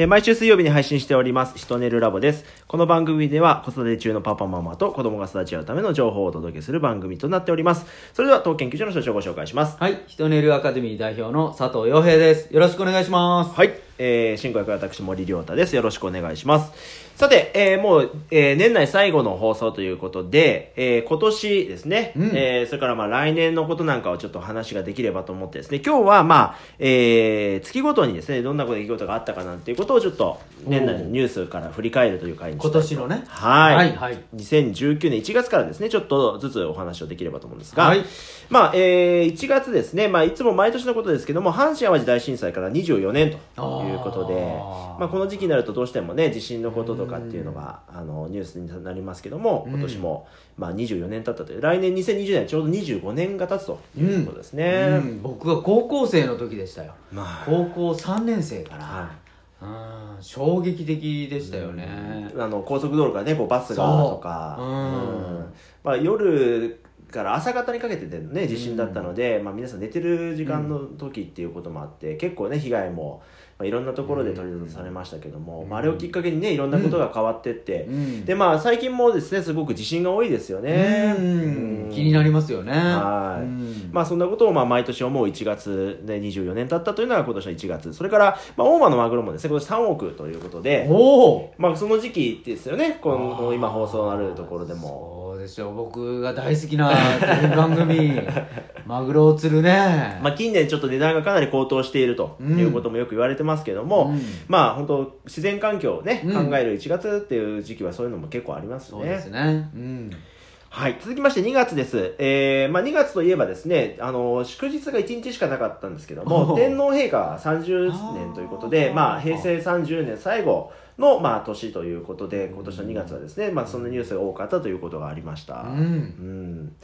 えー毎週水曜日に配信しております、ヒトネルラボです。この番組では子育て中のパパママと子供が育ち合うための情報をお届けする番組となっております。それでは当研究所の所長をご紹介します。はい、ヒトネルアカデミー代表の佐藤洋平です。よろしくお願いします。はい。えー、進行役は私森亮太です。よろしくお願いします。さて、えー、もう、えー、年内最後の放送ということで、えー、今年ですね、うん。えー、それからまあ来年のことなんかをちょっと話ができればと思ってですね、今日はまあ、えー、月ごとにですね、どんな出来事があったかなんていうことをちょっと、年内のニュースから振り返るという回に今年のね。はい。はいはい。2019年1月からですね、ちょっとずつお話をできればと思うんですが、はい。まあ、えー、1月ですね、まあ、いつも毎年のことですけども、阪神淡路大震災から24年ということで、あー。まあ、この時期になるとどうしてもね、地震のこととかっていうのが、あの、ニュースになりますけども、今年も、まあ、24年経ったという、来年2020年はちょうど25年が経つということですね。うん、僕は高校生の時でしたよ。まあ、高校3年生かな。はうん、衝撃的でしたよね。あの高速道路からねこうバスがとか。うん。まあ、夜から朝方にかけてでね地震だったので、まあ、皆さん寝てる時間の時っていうこともあって、結構ね被害も、まあ、いろんなところで取り沙汰されましたけども、まあ、あれをきっかけにねいろんなことが変わってって、うん。でまあ最近もですねすごく地震が多いですよね。うん、気になりますよね。はい。うん。まあそんなことをまあ毎年思う1月で24年経ったというのが今年の1月。それから、まあ、大間のマグロもですね今年3億ということで、まあその時期ですよね、この今放送あるところでも。でしょう僕が大好きなテレビ番組。マグロを釣るね、まあ近年ちょっと値段がかなり高騰しているとうん。いうこともよく言われてますけども、うん。まあ本当自然環境をね、うん。考える1月っていう時期はそういうのも結構ありますそうですね。ねうん。はい。続きまして2月です。えー、まあ2月といえばですね、あの、祝日が1日しかなかったんですけどおも、う天皇陛下30年ということで、まあ平成30年最後の、まあ年ということで、今年の2月はですね、まあそんなニュースが多かったということがありました。うん。うん。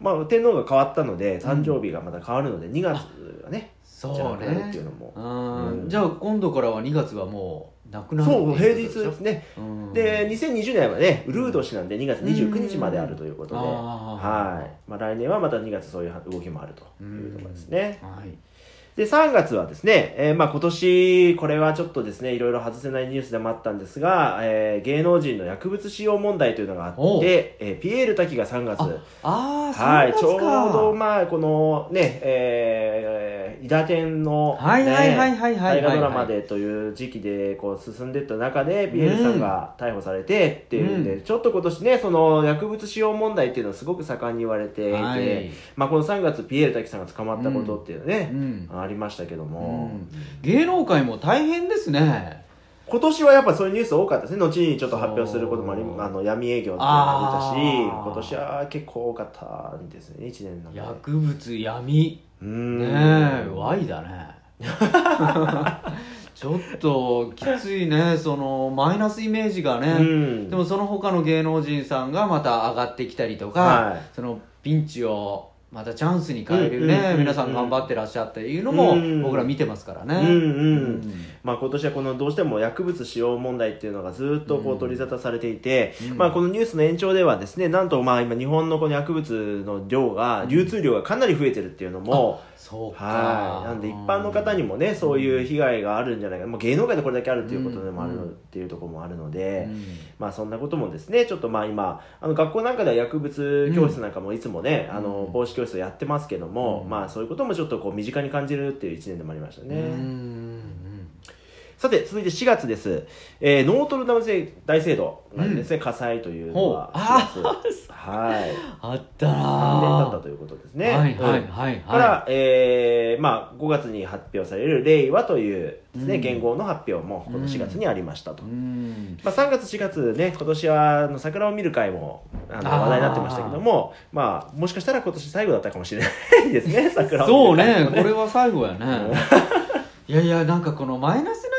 まあ、天皇が変わったので誕生日がまた変わるので2月がね、そうじゃなくなるっねていうのも。うんうん。じゃあ今度からは2月はもうなくなるそう平日ですね、うん。で2020年はねウルー年なんで2月29日まであるということで、うんはい。まあ、来年はまた2月そういう動きもあるというところですね、はいで3月はですね、えーまあ、今年これはちょっとですねいろいろ外せないニュースでもあったんですが、えー芸能人の薬物使用問題というのがあって、えーピエール滝が3月。ああはい、ちょうどまあこのね、えー、伊達天の、ね、はいはいはいはいはいはい。大河ドラマでという時期でこう進んでいった中でピエールさんが逮捕されてっていうんで、うちょっと今年ねその薬物使用問題っていうのはすごく盛んに言われていて、はい。まあこの3月ピエール滝さんが捕まったことっていうのね、うんありましたけどうも、ん。芸能界も大変ですね。今年はやっぱそういうニュース多かったですね。後にちょっと発表することもありあの闇営業っていうのが出たし今年は結構多かったんですね1年の。薬物闇。うーん。ねえ Y だね。ちょっときついねそのマイナスイメージがね、うん。でもその他の芸能人さんがまた上がってきたりとか、はい。そのピンチをまたチャンスに変えるね、うんうん皆さん頑張ってらっしゃって。いうのもうん。僕ら見てますからね、うんうん。うん。まあ、今年はこのどうしても薬物使用問題っていうのがずっとこう取り沙汰されていて、うん。まあ、このニュースの延長ではですねなんとまあ今日本のこの薬物の量が流通量がかなり増えてるっていうのも、そうか。はい。なんで一般の方にもねそういう被害があるんじゃないか、もう芸能界でこれだけあるっていうことでもあるの、うん。っていうところもあるので、うん。まあそんなこともですねちょっとまあ今あの学校なんかでは薬物教室なんかもいつもね、あの防止教室をやってますけども、うん。まあそういうこともちょっとこう身近に感じるっていう一年でもありましたね。うんさて、続いて4月です。えー、ノートルダム大聖堂がですね、火災というのはほう。4月。はい。あった3年経ったなということですね。はいはいうんはい。から、はえーまあ、5月に発表される令和というですね、うん。元号の発表もこの4月にありましたと。いうん。まあ、3月、4月ね、今年はあの桜を見る会もあの話題になってましたけども、まあ、もしかしたら今年最後だったかもしれないですね、桜 そうを見る会もね。これは最後やね。いやいやなんかこのマイナス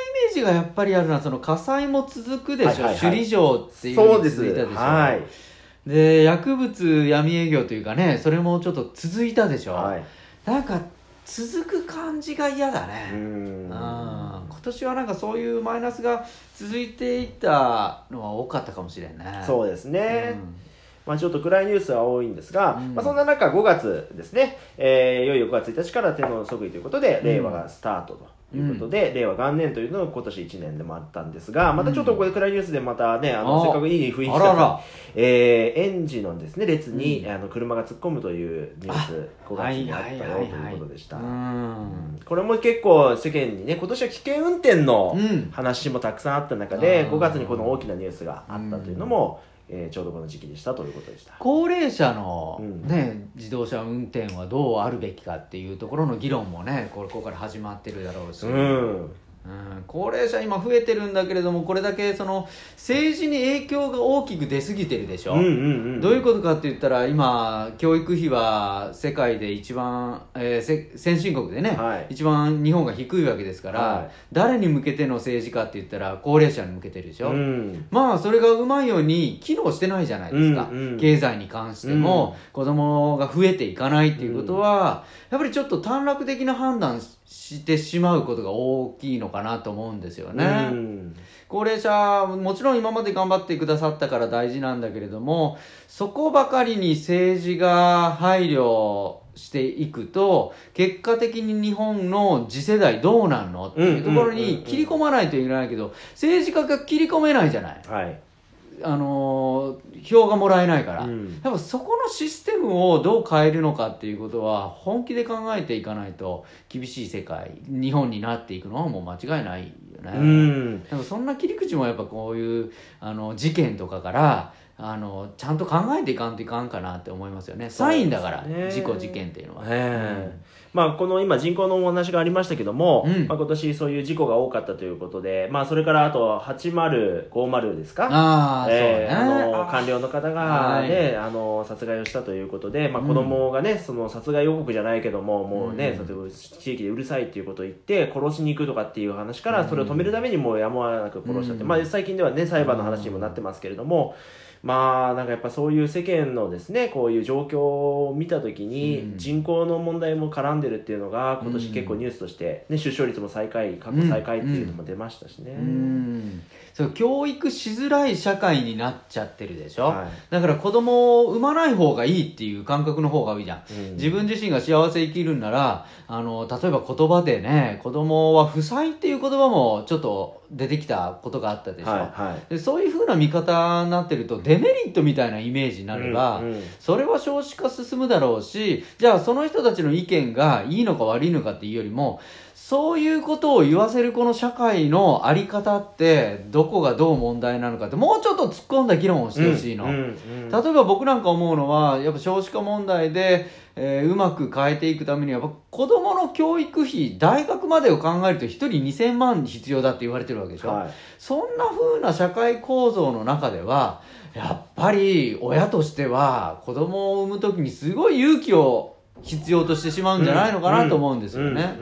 がやっぱりあるのはその火災も続くでしょ、はいはいはい。首里城っていうのにそうです。続いたでしょ。はい。で薬物闇営業というかねそれもちょっと続いたでしょ、はい。なんか続く感じが嫌だうね、ん。うん今年はなんかそういうマイナスが続いていったのは多かったかもしれんね。そうですね。うん。まあ、ちょっと暗いニュースは多いんですが、うん。まあ、そんな中5月ですね、えーいよいよ5月1日から天皇の即位ということで、うん。令和がスタートということで、令和元年というのが今年1年でもあったんですがまたちょっとここで暗いニュースでまたねあのあせっかくいい雰囲気あらら。えー園児のですね列に、うん。あの車が突っ込むというニュース5月にあったよということでした、うん。これも結構世間にね今年は危険運転のうん。話もたくさんあった中で、あー5月にこの大きなニュースがあったというのも、えーちょうどこの時期でしたということでした。高齢者の、うん。ね自動車運転はどうあるべきかっていうところの議論もねここから始まってるだろうし、うんうん。高齢者今増えてるんだけれどもこれだけその政治に影響が大きく出過ぎてるでしょ、うんうんうんどういうことかって言ったら今教育費は世界で一番、えーせ先進国でね、はい。一番日本が低いわけですから、はい。誰に向けての政治家って言ったら高齢者に向けてるでしょ、うん。まあそれがうまいように機能してないじゃないですか、うんうん経済に関しても、子供が増えていかないっていうことは、やっぱりちょっと短絡的な判断してしまうことが大きいのかなと思うんですよね、うん。高齢者もちろん今まで頑張ってくださったから大事なんだけれどもそこばかりに政治が配慮していくと結果的に日本の次世代どうなんのっていうところに切り込まないといけないけど政治家が切り込めないじゃない。はい、あのー票がもらえないから、うん。やっぱそこのシステムをどう変えるのかっていうことは本気で考えていかないと厳しい世界日本になっていくのはもう間違いないよね。うん。でもそんな切り口もやっぱこういうあの事件とかからあのちゃんと考えていかんといかんかなって思いますよね。サインだから、事故事件っていうのは、ええまあ、この今人口のお話がありましたけども、うん。まあ、今年そういう事故が多かったということで、まあ、それからあと8050ですか？ああ、えーね。あの官僚の方が、ねあの殺害をしたということで、まあ、うん。子供がね、その殺害予告じゃないけどももうね、うん。例えば地域でうるさいっていうことを言って殺しに行くとかっていう話からそれを止めるためにもうやむを得なく殺したって、うん。まあ、最近ではね裁判の話にもなってますけれども、まあなんかやっぱそういう世間のですねこういう状況を見た時にうん。人口の問題も絡んでるっていうのが今年結構ニュースとして、ね、出生率も最下位過去最下位っていうのも出ましたしね。うん。そう教育しづらい社会になっちゃってるでしょ、はだから子供を産まない方がいいっていう感覚の方が多いじゃん。いうん。自分自身が幸せ生きるんならあの例えば言葉でね子供は不才っていう言葉もちょっと出てきたことがあったでしょ、はいはい。でそういう風な見方になってるとデメリットみたいなイメージになれば、うんうん。それは少子化進むだろうしじゃあその人たちの意見がいいのか悪いのかっていうよりもそういうことを言わせるこの社会のあり方ってどこがどう問題なのかってもうちょっと突っ込んだ議論をしてほしいの。うんうん例えば僕なんか思うのはやっぱ少子化問題で、えーうまく変えていくためにはやっぱ子供の教育費大学までを考えると1人2000万必要だって言われてるわけでしょ、はい。そんな風な社会構造の中ではやっぱり親としては子供を産む時にすごい勇気を必要としてしまうんじゃないのかなと思うんですよね。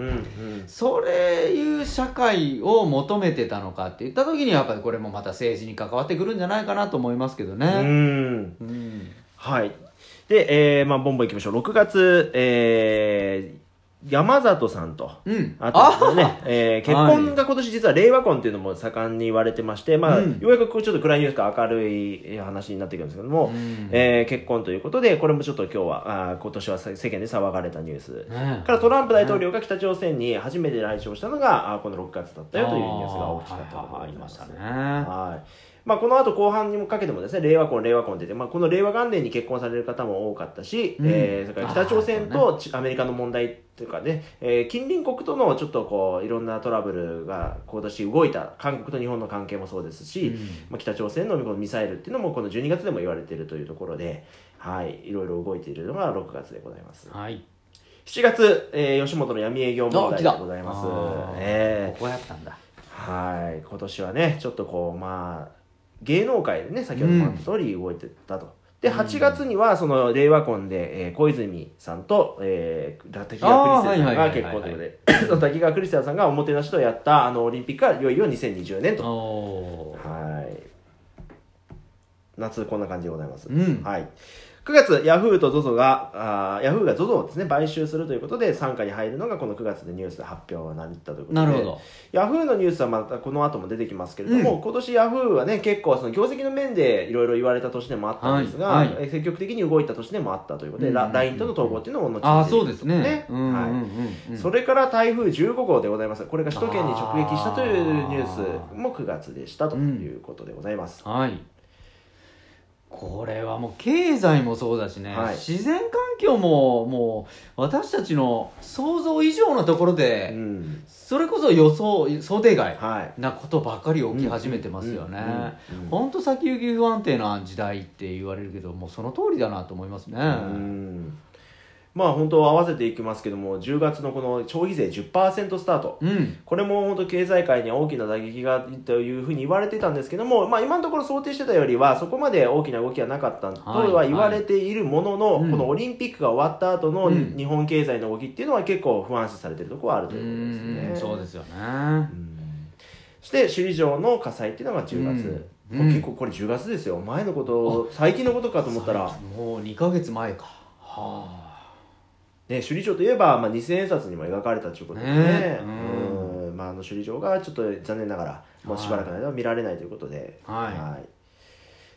それいう社会を求めてたのかって言った時にやっぱりこれもまた政治に関わってくるんじゃないかなと思いますけどうね。ん。うん。はい。で、えーまあ、ボンボンいきましょう。6月、えー山里さんと。うん。あとですね、えー結婚が今年実は令和婚っていうのも盛んに言われてまして、まあ、うん。ようやくこうちょっと暗いニュースか明るい話になってくるんですけども、うん。えー結婚ということで、これもちょっと今日は、あー今年は世間で騒がれたニュース。ねからトランプ大統領が北朝鮮に初めて来庁したのが、あーこの6月だったよというニュースが大きかったところでございます。あーはい。はい。はいまあ、この後後半にもかけてもですね、令和婚、令和婚って言って、まあ、この令和元年に結婚される方も多かったし、うんえーそれから北朝鮮とちアメリカの問題というかね、えー近隣国とのちょっとこう、いろんなトラブルが今年動いた、韓国と日本の関係もそうですし、うんまあ、北朝鮮のミサイルっていうのもこの12月でも言われているというところで、はい、いろいろ動いているのが6月でございます。はい。7月、えー吉本の闇営業問題でございます。えーここやったんだ。はい今年はねちょっとこうまあ芸能界でね先ほどもあった通り動いてたと、で8月にはその令和婚で、えー小泉さんと、えー、滝川クリステルさんが結婚ということで 滝川クリステルさんがおもてなしとやったあのオリンピックがいよいよ2020年と。はい。夏こんな感じでございます、うん。はい9月、ヤフーと ZOZO が、あーヤフーが ZOZO をですね、買収するということで、傘下に入るのがこの9月でニュースで発表になったということで。なるほど。ヤフーのニュースはまたこの後も出てきますけれども、今年ヤフーはね、結構その業績の面でいろいろ言われた年でもあったんですが、はい。はい。え積極的に動いた年でもあったということで、うんラ LINE との統合っていうのを後にああそうですね。うんうんはいうん。うんそれから台風15号でございます。これが首都圏に直撃したというニュースも9月でしたということでございます。はいこれはもう経済もそうだしね、はい。自然環境ももう私たちの想像以上のところうで、ん。それこそ予想想定外はい。なことばかり起き始めてますよね。うんうんうん。本当先行き不安定な時代って言われるけどもうその通りだなと思いますね。うんまあ本当合わせていきますけども10月のこの消費税10%スタート。うん。これも本当経済界に大きな打撃がというふうに言われてたんですけども、まあ、今のところ想定してたよりはそこまで大きな動きはなかったとは言われているものの、はいこのオリンピックが終わった後のうん。日本経済の動きっていうのは結構不安視されてるところはあるとういうことですね。ん。そうですよね。うん。そして首里城の火災っていうのが10月、うん。結構これ10月ですよ。前のこと最近のことかと思ったら、もう2か月前か。はあね、首里城といえば、まあ、二千円札にも描かれたということでね。ね。うん。まあ、あの首里城がちょっと残念ながらもうしばらくの間は見られないということで、はい。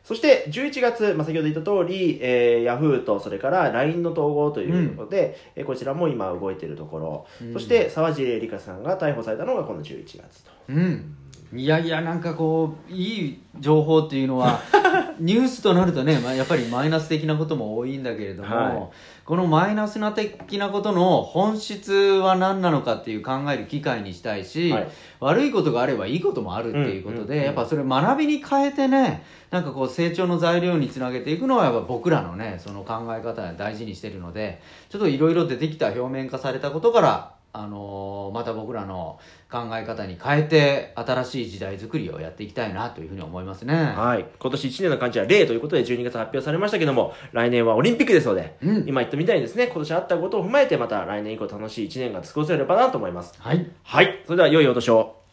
そして11月、まあ、先ほど言った通り、えー、ヤフーとそれから LINE の統合ということで、えーこちらも今動いているところ、うん。そして沢尻エリカさんが逮捕されたのがこの11月と。うん。いやいやなんかこういい情報っていうのは ニュースとなるとね、まあ、やっぱりマイナス的なことも多いんだけれども、はい。このマイナスな的なことの本質は何なのかっていう考える機会にしたいし、はい。悪いことがあればいいこともあるっていうことで、うんうんうん。やっぱそれ学びに変えてねなんかこう成長の材料につなげていくのはやっぱ僕らのねその考え方大事にしてるのでちょっといろいろ出てきた表面化されたことからあのーまた僕らの考え方に変えて新しい時代作りをやっていきたいなというふうに思いますね。はい。今年1年の漢字は0ということで12月発表されましたけども、来年はオリンピックですので、うん今言ったみたいにですね、今年あったことを踏まえてまた来年以降楽しい1年が過ごせればなと思います。はいはい。それでは良いお年を。